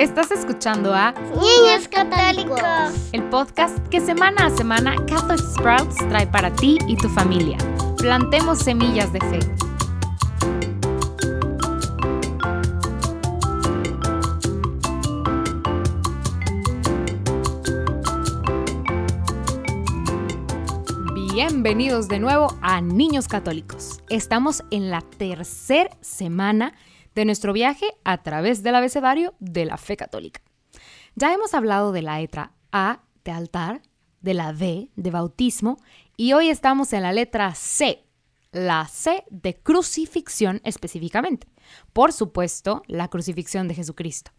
Estás escuchando a Niños Católicos, el podcast que semana a semana Catholic Sprouts trae para ti y tu familia. Plantemos semillas de fe. Bienvenidos de nuevo a Niños Católicos. Estamos en la tercera semana de nuestro viaje a través del abecedario de la fe católica. Ya hemos hablado de la letra A de altar, de la D de bautismo y hoy estamos en la letra C, la C de crucifixión específicamente. Por supuesto, la crucifixión de Jesucristo.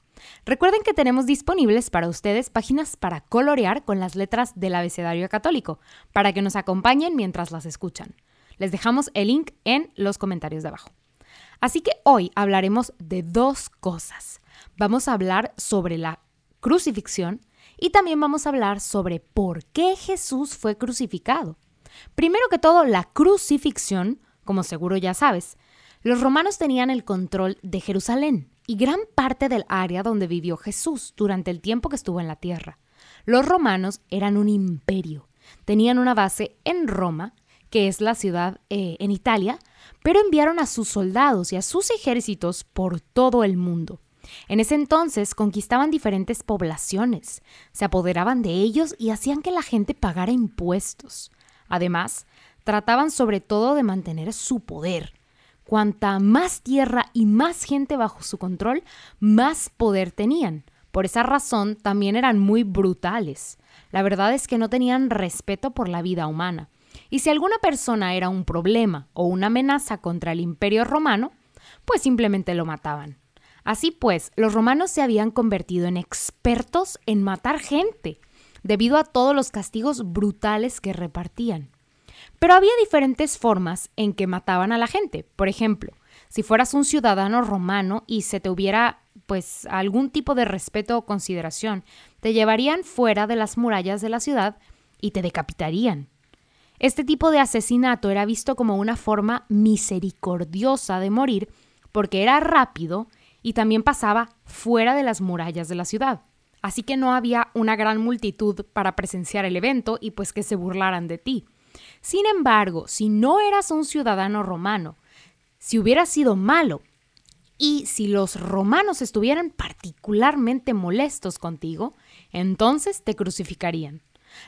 Recuerden que tenemos disponibles para ustedes páginas para colorear con las letras del abecedario católico, para que nos acompañen mientras las escuchan. Les dejamos el link en los comentarios de abajo. Así que hoy hablaremos de dos cosas. Vamos a hablar sobre la crucifixión y también vamos a hablar sobre por qué Jesús fue crucificado. Primero que todo, la crucifixión, como seguro ya sabes, los romanos tenían el control de Jerusalén y gran parte del área donde vivió Jesús durante el tiempo que estuvo en la tierra. Los romanos eran un imperio, tenían una base en Roma, que es la ciudad eh, en Italia, pero enviaron a sus soldados y a sus ejércitos por todo el mundo. En ese entonces conquistaban diferentes poblaciones, se apoderaban de ellos y hacían que la gente pagara impuestos. Además, trataban sobre todo de mantener su poder. Cuanta más tierra y más gente bajo su control, más poder tenían. Por esa razón también eran muy brutales. La verdad es que no tenían respeto por la vida humana. Y si alguna persona era un problema o una amenaza contra el imperio romano, pues simplemente lo mataban. Así pues, los romanos se habían convertido en expertos en matar gente, debido a todos los castigos brutales que repartían. Pero había diferentes formas en que mataban a la gente. Por ejemplo, si fueras un ciudadano romano y se te hubiera pues algún tipo de respeto o consideración, te llevarían fuera de las murallas de la ciudad y te decapitarían. Este tipo de asesinato era visto como una forma misericordiosa de morir porque era rápido y también pasaba fuera de las murallas de la ciudad. Así que no había una gran multitud para presenciar el evento y pues que se burlaran de ti. Sin embargo, si no eras un ciudadano romano, si hubieras sido malo y si los romanos estuvieran particularmente molestos contigo, entonces te crucificarían.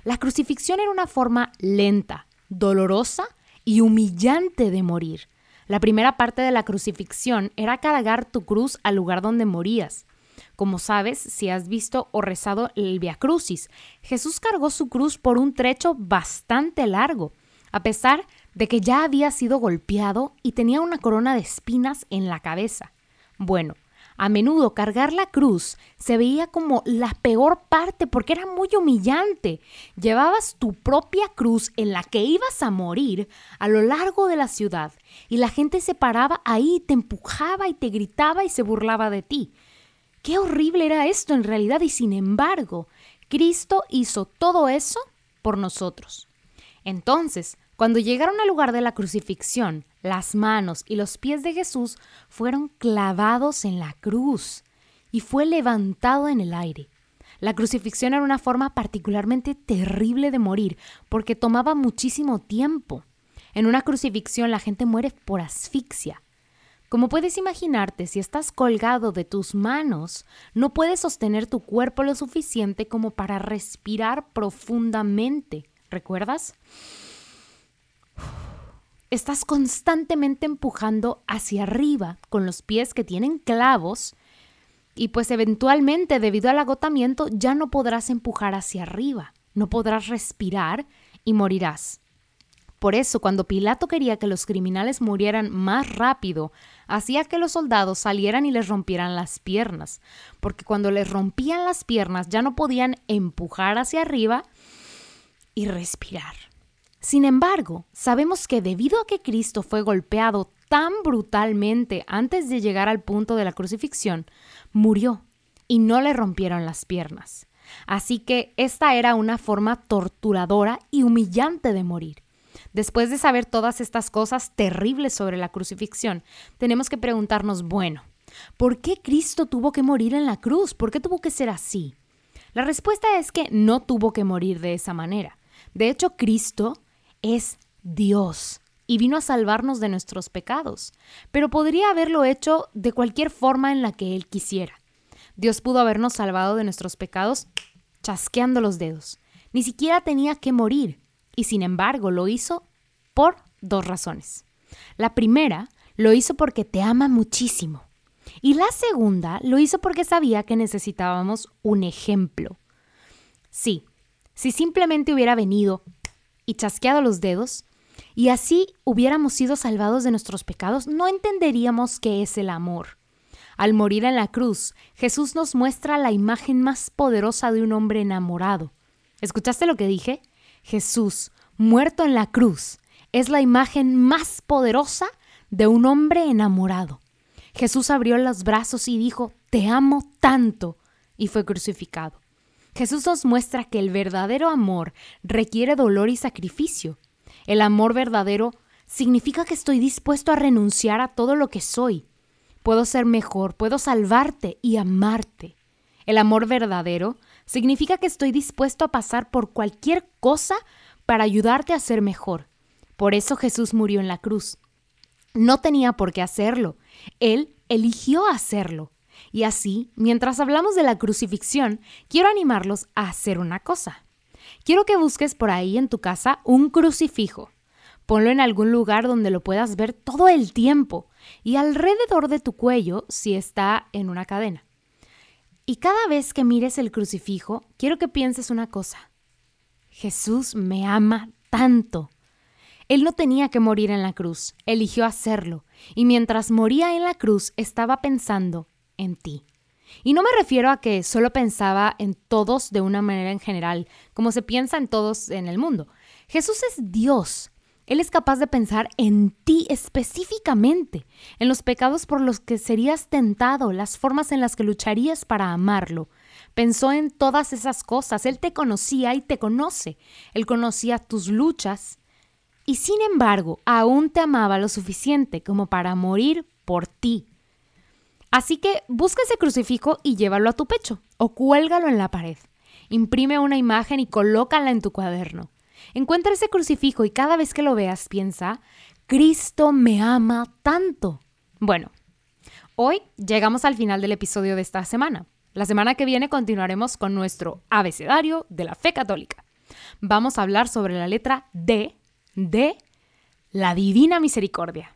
La crucifixión era una forma lenta, dolorosa y humillante de morir. La primera parte de la crucifixión era cargar tu cruz al lugar donde morías. Como sabes, si has visto o rezado el Via Crucis, Jesús cargó su cruz por un trecho bastante largo, a pesar de que ya había sido golpeado y tenía una corona de espinas en la cabeza. Bueno, a menudo cargar la cruz se veía como la peor parte porque era muy humillante. Llevabas tu propia cruz en la que ibas a morir a lo largo de la ciudad y la gente se paraba ahí, te empujaba y te gritaba y se burlaba de ti. Qué horrible era esto en realidad y sin embargo, Cristo hizo todo eso por nosotros. Entonces, cuando llegaron al lugar de la crucifixión, las manos y los pies de Jesús fueron clavados en la cruz y fue levantado en el aire. La crucifixión era una forma particularmente terrible de morir porque tomaba muchísimo tiempo. En una crucifixión la gente muere por asfixia. Como puedes imaginarte, si estás colgado de tus manos, no puedes sostener tu cuerpo lo suficiente como para respirar profundamente. ¿Recuerdas? Estás constantemente empujando hacia arriba con los pies que tienen clavos y pues eventualmente debido al agotamiento ya no podrás empujar hacia arriba, no podrás respirar y morirás. Por eso, cuando Pilato quería que los criminales murieran más rápido, hacía que los soldados salieran y les rompieran las piernas, porque cuando les rompían las piernas ya no podían empujar hacia arriba y respirar. Sin embargo, sabemos que debido a que Cristo fue golpeado tan brutalmente antes de llegar al punto de la crucifixión, murió y no le rompieron las piernas. Así que esta era una forma torturadora y humillante de morir. Después de saber todas estas cosas terribles sobre la crucifixión, tenemos que preguntarnos, bueno, ¿Por qué Cristo tuvo que morir en la cruz? ¿Por qué tuvo que ser así? La respuesta es que no tuvo que morir de esa manera. De hecho, Cristo es Dios y vino a salvarnos de nuestros pecados, pero podría haberlo hecho de cualquier forma en la que Él quisiera. Dios pudo habernos salvado de nuestros pecados chasqueando los dedos. Ni siquiera tenía que morir, y sin embargo lo hizo por dos razones. La primera, lo hizo porque te ama muchísimo. Y la segunda, lo hizo porque sabía que necesitábamos un ejemplo. Sí, si simplemente hubiera venido y chasqueado los dedos, y así hubiéramos sido salvados de nuestros pecados, no entenderíamos qué es el amor. Al morir en la cruz, Jesús nos muestra la imagen más poderosa de un hombre enamorado. ¿Escuchaste lo que dije? Jesús, muerto en la cruz, es la imagen más poderosa de un hombre enamorado. Jesús abrió los brazos y dijo, Te amo tanto, y fue crucificado. Jesús nos muestra que el verdadero amor requiere dolor y sacrificio. El amor verdadero significa que estoy dispuesto a renunciar a todo lo que soy. Puedo ser mejor, puedo salvarte y amarte. El amor verdadero significa que estoy dispuesto a pasar por cualquier cosa para ayudarte a ser mejor. Por eso Jesús murió en la cruz. No tenía por qué hacerlo. Él eligió hacerlo. Y así, mientras hablamos de la crucifixión, quiero animarlos a hacer una cosa. Quiero que busques por ahí en tu casa un crucifijo. Ponlo en algún lugar donde lo puedas ver todo el tiempo y alrededor de tu cuello si está en una cadena. Y cada vez que mires el crucifijo, quiero que pienses una cosa. Jesús me ama tanto. Él no tenía que morir en la cruz, eligió hacerlo, y mientras moría en la cruz estaba pensando en ti. Y no me refiero a que solo pensaba en todos de una manera en general, como se piensa en todos en el mundo. Jesús es Dios. Él es capaz de pensar en ti específicamente, en los pecados por los que serías tentado, las formas en las que lucharías para amarlo. Pensó en todas esas cosas. Él te conocía y te conoce. Él conocía tus luchas y sin embargo aún te amaba lo suficiente como para morir por ti. Así que busca ese crucifijo y llévalo a tu pecho o cuélgalo en la pared. Imprime una imagen y colócala en tu cuaderno. Encuentra ese crucifijo y cada vez que lo veas piensa, Cristo me ama tanto. Bueno, hoy llegamos al final del episodio de esta semana. La semana que viene continuaremos con nuestro abecedario de la fe católica. Vamos a hablar sobre la letra D de la Divina Misericordia.